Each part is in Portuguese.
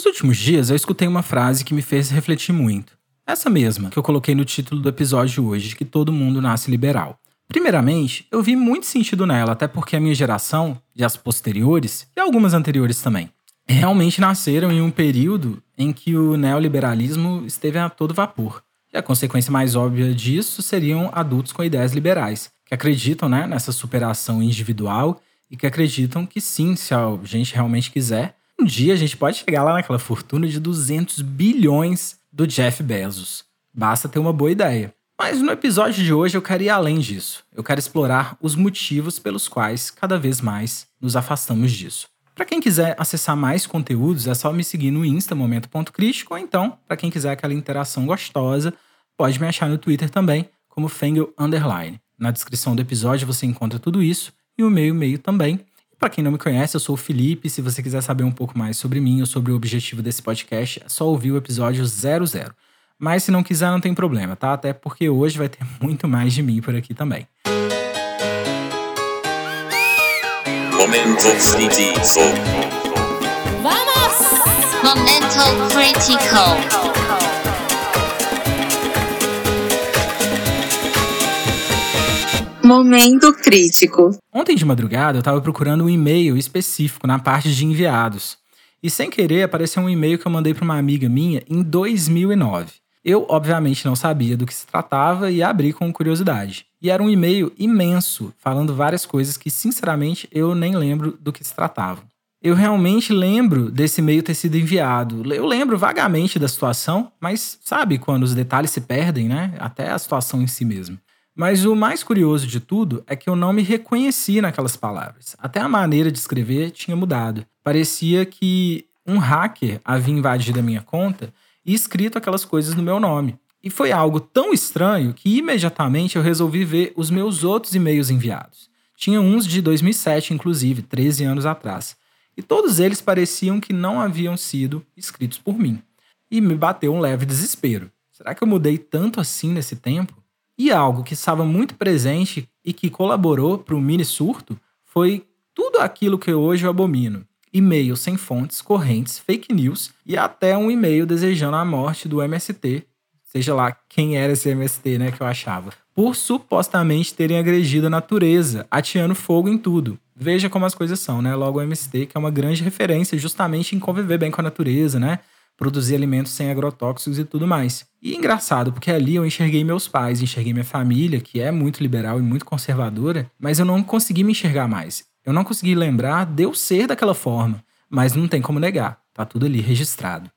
Nos últimos dias eu escutei uma frase que me fez refletir muito. Essa mesma que eu coloquei no título do episódio hoje, que todo mundo nasce liberal. Primeiramente, eu vi muito sentido nela, até porque a minha geração, e as posteriores, e algumas anteriores também, realmente nasceram em um período em que o neoliberalismo esteve a todo vapor. E a consequência mais óbvia disso seriam adultos com ideias liberais, que acreditam né, nessa superação individual e que acreditam que sim, se a gente realmente quiser, um dia a gente pode chegar lá naquela fortuna de 200 bilhões do Jeff Bezos. Basta ter uma boa ideia. Mas no episódio de hoje eu quero ir além disso. Eu quero explorar os motivos pelos quais cada vez mais nos afastamos disso. Para quem quiser acessar mais conteúdos, é só me seguir no Insta Momento.crítico, ou então, para quem quiser aquela interação gostosa, pode me achar no Twitter também, como Fengel Underline. Na descrição do episódio você encontra tudo isso e o meu e-mail também. Para quem não me conhece, eu sou o Felipe. Se você quiser saber um pouco mais sobre mim ou sobre o objetivo desse podcast, é só ouvir o episódio 00. Mas se não quiser, não tem problema, tá? Até porque hoje vai ter muito mais de mim por aqui também. Momento crítico. Vamos! Momento Critical. Momento crítico. Ontem de madrugada eu estava procurando um e-mail específico na parte de enviados. E sem querer apareceu um e-mail que eu mandei para uma amiga minha em 2009. Eu, obviamente, não sabia do que se tratava e abri com curiosidade. E era um e-mail imenso, falando várias coisas que, sinceramente, eu nem lembro do que se tratava. Eu realmente lembro desse e-mail ter sido enviado. Eu lembro vagamente da situação, mas sabe quando os detalhes se perdem, né? Até a situação em si mesmo. Mas o mais curioso de tudo é que eu não me reconheci naquelas palavras. Até a maneira de escrever tinha mudado. Parecia que um hacker havia invadido a minha conta e escrito aquelas coisas no meu nome. E foi algo tão estranho que imediatamente eu resolvi ver os meus outros e-mails enviados. Tinha uns de 2007, inclusive, 13 anos atrás. E todos eles pareciam que não haviam sido escritos por mim. E me bateu um leve desespero. Será que eu mudei tanto assim nesse tempo? E algo que estava muito presente e que colaborou para o mini surto foi tudo aquilo que hoje eu abomino. E-mails sem fontes, correntes, fake news e até um e-mail desejando a morte do MST, seja lá quem era esse MST, né, que eu achava, por supostamente terem agredido a natureza, ateando fogo em tudo. Veja como as coisas são, né? Logo o MST, que é uma grande referência justamente em conviver bem com a natureza, né? Produzir alimentos sem agrotóxicos e tudo mais. E engraçado, porque ali eu enxerguei meus pais, enxerguei minha família, que é muito liberal e muito conservadora, mas eu não consegui me enxergar mais. Eu não consegui lembrar de eu ser daquela forma, mas não tem como negar, tá tudo ali registrado.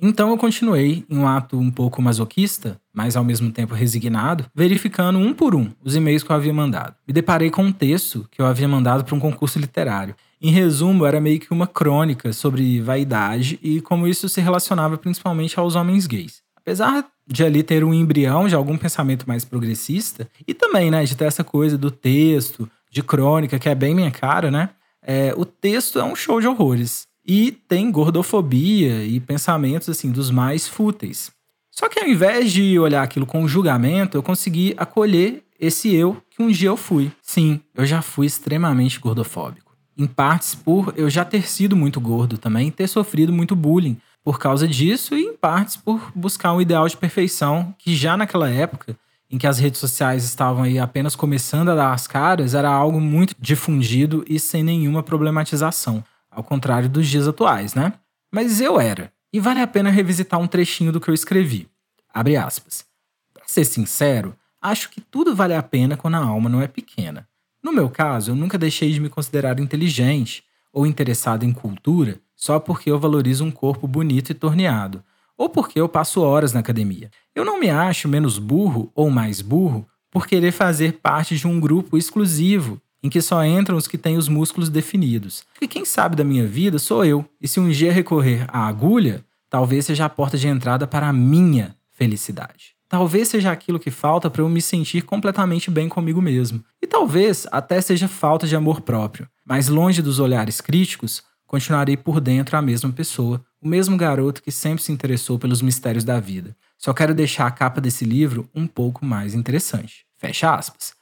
Então eu continuei, em um ato um pouco masoquista, mas ao mesmo tempo resignado, verificando um por um os e-mails que eu havia mandado. Me deparei com um texto que eu havia mandado para um concurso literário. Em resumo, era meio que uma crônica sobre vaidade e como isso se relacionava principalmente aos homens gays. Apesar de ali ter um embrião de algum pensamento mais progressista, e também, né, de ter essa coisa do texto, de crônica, que é bem minha cara, né? É, o texto é um show de horrores. E tem gordofobia e pensamentos, assim, dos mais fúteis. Só que ao invés de olhar aquilo com julgamento, eu consegui acolher esse eu que um dia eu fui. Sim, eu já fui extremamente gordofóbico em partes por eu já ter sido muito gordo também, ter sofrido muito bullying por causa disso e em partes por buscar um ideal de perfeição que já naquela época em que as redes sociais estavam aí apenas começando a dar as caras, era algo muito difundido e sem nenhuma problematização, ao contrário dos dias atuais, né? Mas eu era. E vale a pena revisitar um trechinho do que eu escrevi. Abre aspas. Pra ser sincero, acho que tudo vale a pena quando a alma não é pequena. No meu caso, eu nunca deixei de me considerar inteligente ou interessado em cultura só porque eu valorizo um corpo bonito e torneado, ou porque eu passo horas na academia. Eu não me acho menos burro ou mais burro por querer fazer parte de um grupo exclusivo em que só entram os que têm os músculos definidos. Porque quem sabe da minha vida sou eu, e se um dia recorrer à agulha, talvez seja a porta de entrada para a minha felicidade. Talvez seja aquilo que falta para eu me sentir completamente bem comigo mesmo. E talvez até seja falta de amor próprio. Mas longe dos olhares críticos, continuarei por dentro a mesma pessoa, o mesmo garoto que sempre se interessou pelos mistérios da vida. Só quero deixar a capa desse livro um pouco mais interessante. Fecha aspas.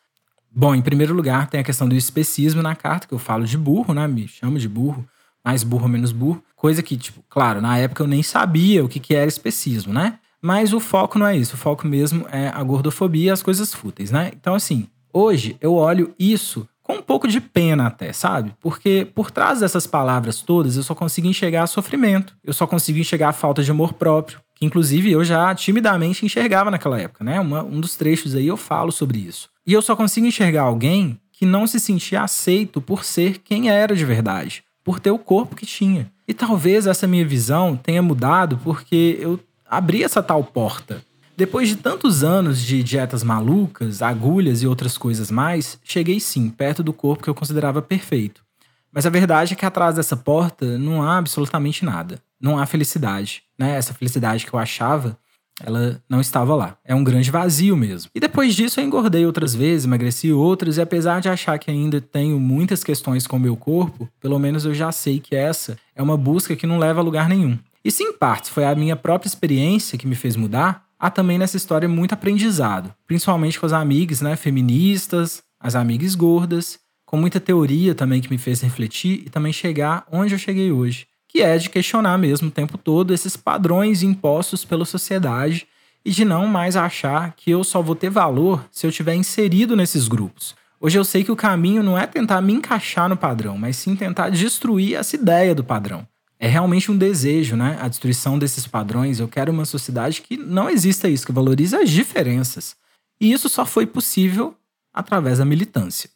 Bom, em primeiro lugar, tem a questão do especismo na carta, que eu falo de burro, né? Me chamo de burro. mais burro menos burro. Coisa que, tipo, claro, na época eu nem sabia o que, que era especismo, né? Mas o foco não é isso. O foco mesmo é a gordofobia e as coisas fúteis, né? Então, assim, hoje eu olho isso com um pouco de pena até, sabe? Porque por trás dessas palavras todas eu só consigo enxergar sofrimento, eu só consigo enxergar falta de amor próprio, que inclusive eu já timidamente enxergava naquela época, né? Uma, um dos trechos aí eu falo sobre isso. E eu só consigo enxergar alguém que não se sentia aceito por ser quem era de verdade, por ter o corpo que tinha. E talvez essa minha visão tenha mudado porque eu abri essa tal porta. Depois de tantos anos de dietas malucas, agulhas e outras coisas mais, cheguei sim perto do corpo que eu considerava perfeito. Mas a verdade é que atrás dessa porta não há absolutamente nada. Não há felicidade, né? Essa felicidade que eu achava ela não estava lá. É um grande vazio mesmo. E depois disso eu engordei outras vezes, emagreci outras, e apesar de achar que ainda tenho muitas questões com o meu corpo, pelo menos eu já sei que essa é uma busca que não leva a lugar nenhum. E se em partes foi a minha própria experiência que me fez mudar, há também nessa história muito aprendizado, principalmente com as amigas né, feministas, as amigas gordas, com muita teoria também que me fez refletir e também chegar onde eu cheguei hoje que é de questionar mesmo o tempo todo esses padrões impostos pela sociedade e de não mais achar que eu só vou ter valor se eu tiver inserido nesses grupos. Hoje eu sei que o caminho não é tentar me encaixar no padrão, mas sim tentar destruir essa ideia do padrão. É realmente um desejo, né? A destruição desses padrões. Eu quero uma sociedade que não exista isso, que valorize as diferenças. E isso só foi possível através da militância.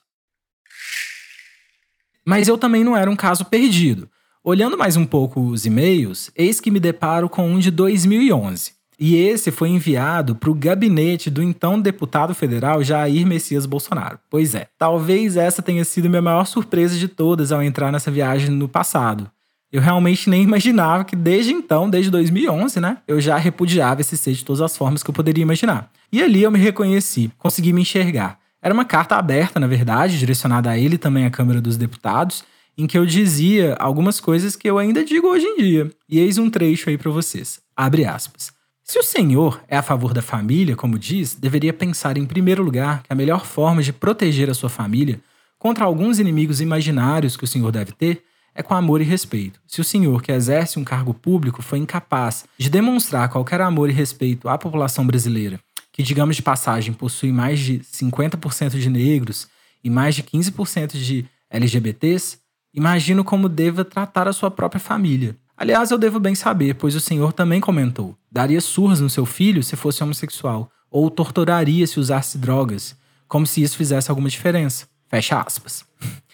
Mas eu também não era um caso perdido. Olhando mais um pouco os e-mails, eis que me deparo com um de 2011. E esse foi enviado para o gabinete do então deputado federal Jair Messias Bolsonaro. Pois é, talvez essa tenha sido minha maior surpresa de todas ao entrar nessa viagem no passado. Eu realmente nem imaginava que desde então, desde 2011, né, eu já repudiava esse ser de todas as formas que eu poderia imaginar. E ali eu me reconheci, consegui me enxergar. Era uma carta aberta, na verdade, direcionada a ele e também à Câmara dos Deputados, em que eu dizia algumas coisas que eu ainda digo hoje em dia. E eis um trecho aí para vocês. Abre aspas. Se o senhor é a favor da família, como diz, deveria pensar em primeiro lugar que a melhor forma de proteger a sua família contra alguns inimigos imaginários que o senhor deve ter é com amor e respeito. Se o senhor, que exerce um cargo público, foi incapaz de demonstrar qualquer amor e respeito à população brasileira, que, digamos de passagem, possui mais de 50% de negros e mais de 15% de LGBTs, Imagino como deva tratar a sua própria família. Aliás, eu devo bem saber, pois o senhor também comentou. Daria surras no seu filho se fosse homossexual, ou torturaria se usasse drogas, como se isso fizesse alguma diferença. Fecha aspas.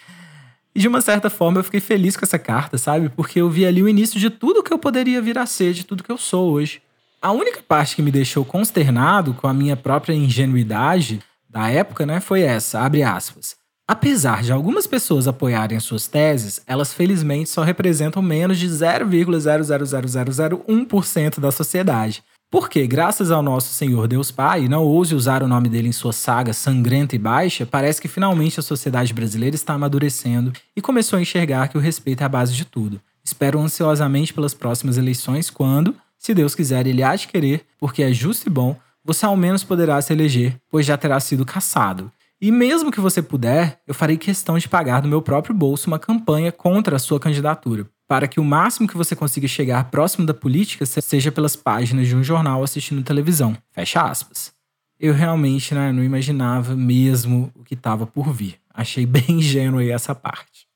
E de uma certa forma eu fiquei feliz com essa carta, sabe? Porque eu vi ali o início de tudo que eu poderia vir a ser, de tudo que eu sou hoje. A única parte que me deixou consternado com a minha própria ingenuidade da época, né, foi essa, abre aspas. Apesar de algumas pessoas apoiarem as suas teses, elas felizmente só representam menos de 0,00001% da sociedade. Porque, graças ao nosso Senhor Deus Pai, não ouse usar o nome dele em sua saga sangrenta e baixa, parece que finalmente a sociedade brasileira está amadurecendo e começou a enxergar que o respeito é a base de tudo. Espero ansiosamente pelas próximas eleições, quando, se Deus quiser, ele há de querer, porque é justo e bom, você ao menos poderá se eleger, pois já terá sido caçado. E mesmo que você puder, eu farei questão de pagar do meu próprio bolso uma campanha contra a sua candidatura, para que o máximo que você consiga chegar próximo da política seja pelas páginas de um jornal assistindo televisão. Fecha aspas. Eu realmente né, não imaginava mesmo o que estava por vir. Achei bem ingênuo aí essa parte.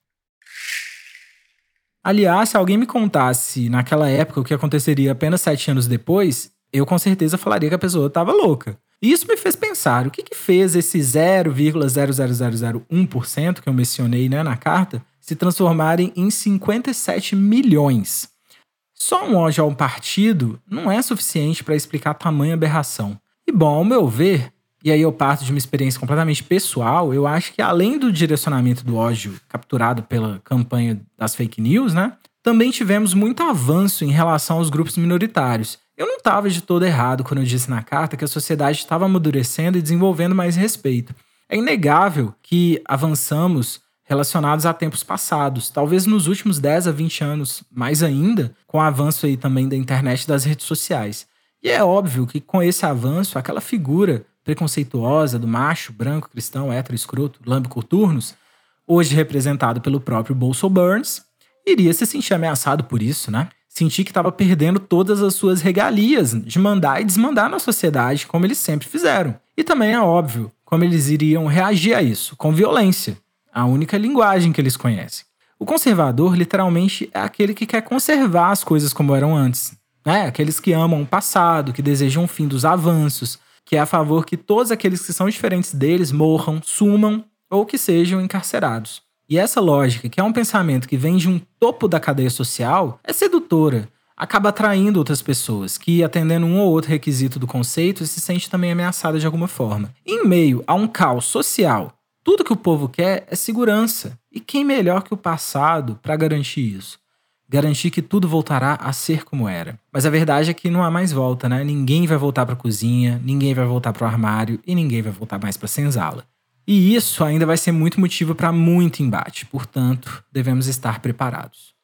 Aliás, se alguém me contasse naquela época o que aconteceria apenas sete anos depois, eu com certeza falaria que a pessoa estava louca. E isso me fez pensar, o que, que fez esse 0,00001% que eu mencionei né, na carta se transformarem em 57 milhões? Só um ódio a um partido não é suficiente para explicar tamanha aberração. E bom, ao meu ver, e aí eu parto de uma experiência completamente pessoal, eu acho que além do direcionamento do ódio capturado pela campanha das fake news, né, também tivemos muito avanço em relação aos grupos minoritários. Eu não estava de todo errado quando eu disse na carta que a sociedade estava amadurecendo e desenvolvendo mais respeito. É inegável que avançamos relacionados a tempos passados, talvez nos últimos 10 a 20 anos, mais ainda, com o avanço aí também da internet e das redes sociais. E é óbvio que com esse avanço, aquela figura preconceituosa do macho, branco, cristão, hétero, escroto, lâmbico turnos, hoje representado pelo próprio Bolso Burns, iria se sentir ameaçado por isso, né? Sentir que estava perdendo todas as suas regalias de mandar e desmandar na sociedade, como eles sempre fizeram. E também é óbvio como eles iriam reagir a isso, com violência, a única linguagem que eles conhecem. O conservador, literalmente, é aquele que quer conservar as coisas como eram antes. Né? Aqueles que amam o passado, que desejam o fim dos avanços, que é a favor que todos aqueles que são diferentes deles morram, sumam ou que sejam encarcerados. E essa lógica, que é um pensamento que vem de um topo da cadeia social, é sedutora. Acaba atraindo outras pessoas, que, atendendo um ou outro requisito do conceito, se sente também ameaçada de alguma forma. Em meio a um caos social, tudo que o povo quer é segurança. E quem melhor que o passado para garantir isso? Garantir que tudo voltará a ser como era. Mas a verdade é que não há mais volta, né? Ninguém vai voltar para a cozinha, ninguém vai voltar para o armário e ninguém vai voltar mais para a senzala. E isso ainda vai ser muito motivo para muito embate, portanto, devemos estar preparados.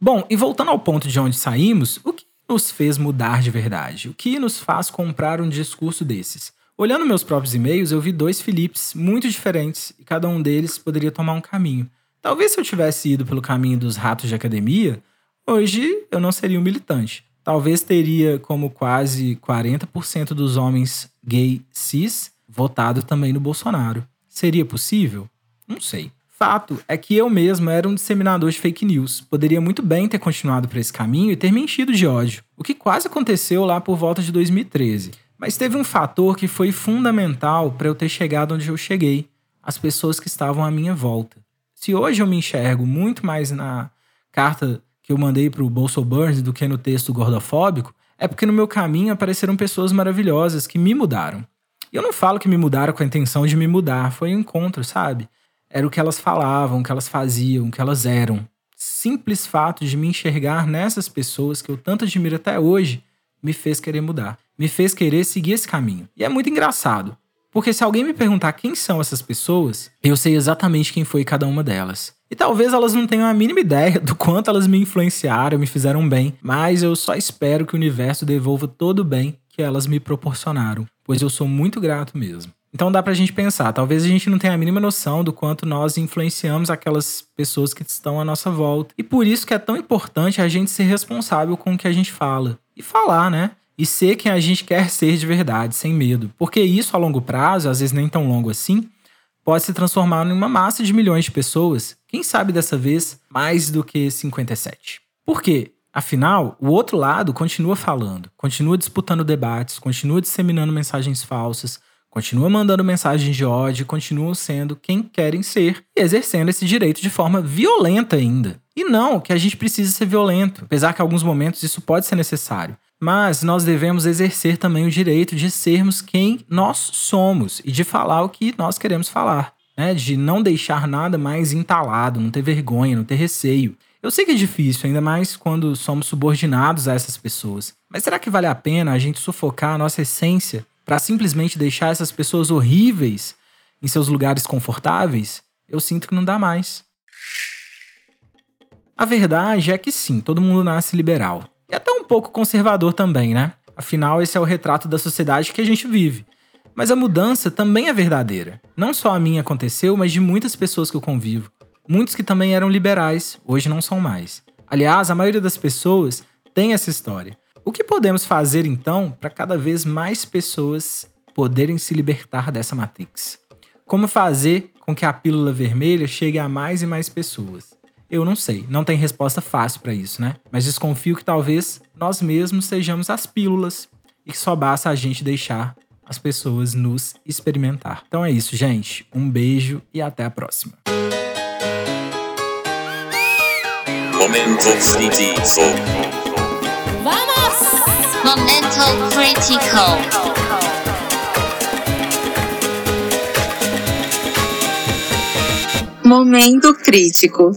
Bom, e voltando ao ponto de onde saímos, o que nos fez mudar de verdade? O que nos faz comprar um discurso desses? Olhando meus próprios e-mails, eu vi dois Philips muito diferentes e cada um deles poderia tomar um caminho. Talvez se eu tivesse ido pelo caminho dos ratos de academia, hoje eu não seria um militante. Talvez teria como quase 40% dos homens gay cis votado também no Bolsonaro. Seria possível? Não sei. Fato é que eu mesmo era um disseminador de fake news. Poderia muito bem ter continuado por esse caminho e ter mentido de ódio, o que quase aconteceu lá por volta de 2013. Mas teve um fator que foi fundamental para eu ter chegado onde eu cheguei: as pessoas que estavam à minha volta. Se hoje eu me enxergo muito mais na carta que eu mandei para o Bolso Burns do que no texto gordofóbico, é porque no meu caminho apareceram pessoas maravilhosas que me mudaram. E eu não falo que me mudaram com a intenção de me mudar, foi um encontro, sabe? Era o que elas falavam, o que elas faziam, o que elas eram. Simples fato de me enxergar nessas pessoas que eu tanto admiro até hoje me fez querer mudar, me fez querer seguir esse caminho. E é muito engraçado, porque se alguém me perguntar quem são essas pessoas, eu sei exatamente quem foi cada uma delas. E talvez elas não tenham a mínima ideia do quanto elas me influenciaram, me fizeram bem, mas eu só espero que o universo devolva todo o bem que elas me proporcionaram pois eu sou muito grato mesmo. Então dá pra gente pensar, talvez a gente não tenha a mínima noção do quanto nós influenciamos aquelas pessoas que estão à nossa volta. E por isso que é tão importante a gente ser responsável com o que a gente fala. E falar, né? E ser quem a gente quer ser de verdade, sem medo. Porque isso a longo prazo, às vezes nem tão longo assim, pode se transformar em uma massa de milhões de pessoas. Quem sabe dessa vez mais do que 57. Por quê? Afinal, o outro lado continua falando, continua disputando debates, continua disseminando mensagens falsas, continua mandando mensagens de ódio, continuam sendo quem querem ser e exercendo esse direito de forma violenta ainda. E não que a gente precise ser violento, apesar que em alguns momentos isso pode ser necessário. Mas nós devemos exercer também o direito de sermos quem nós somos e de falar o que nós queremos falar, né? de não deixar nada mais entalado, não ter vergonha, não ter receio. Eu sei que é difícil, ainda mais quando somos subordinados a essas pessoas. Mas será que vale a pena a gente sufocar a nossa essência para simplesmente deixar essas pessoas horríveis em seus lugares confortáveis? Eu sinto que não dá mais. A verdade é que sim, todo mundo nasce liberal. E até um pouco conservador também, né? Afinal, esse é o retrato da sociedade que a gente vive. Mas a mudança também é verdadeira. Não só a minha aconteceu, mas de muitas pessoas que eu convivo. Muitos que também eram liberais, hoje não são mais. Aliás, a maioria das pessoas tem essa história. O que podemos fazer então para cada vez mais pessoas poderem se libertar dessa matrix? Como fazer com que a pílula vermelha chegue a mais e mais pessoas? Eu não sei, não tem resposta fácil para isso, né? Mas desconfio que talvez nós mesmos sejamos as pílulas e que só basta a gente deixar as pessoas nos experimentar. Então é isso, gente. Um beijo e até a próxima. Momento crítico. ¡Vamos! Momento Critical. Momento crítico.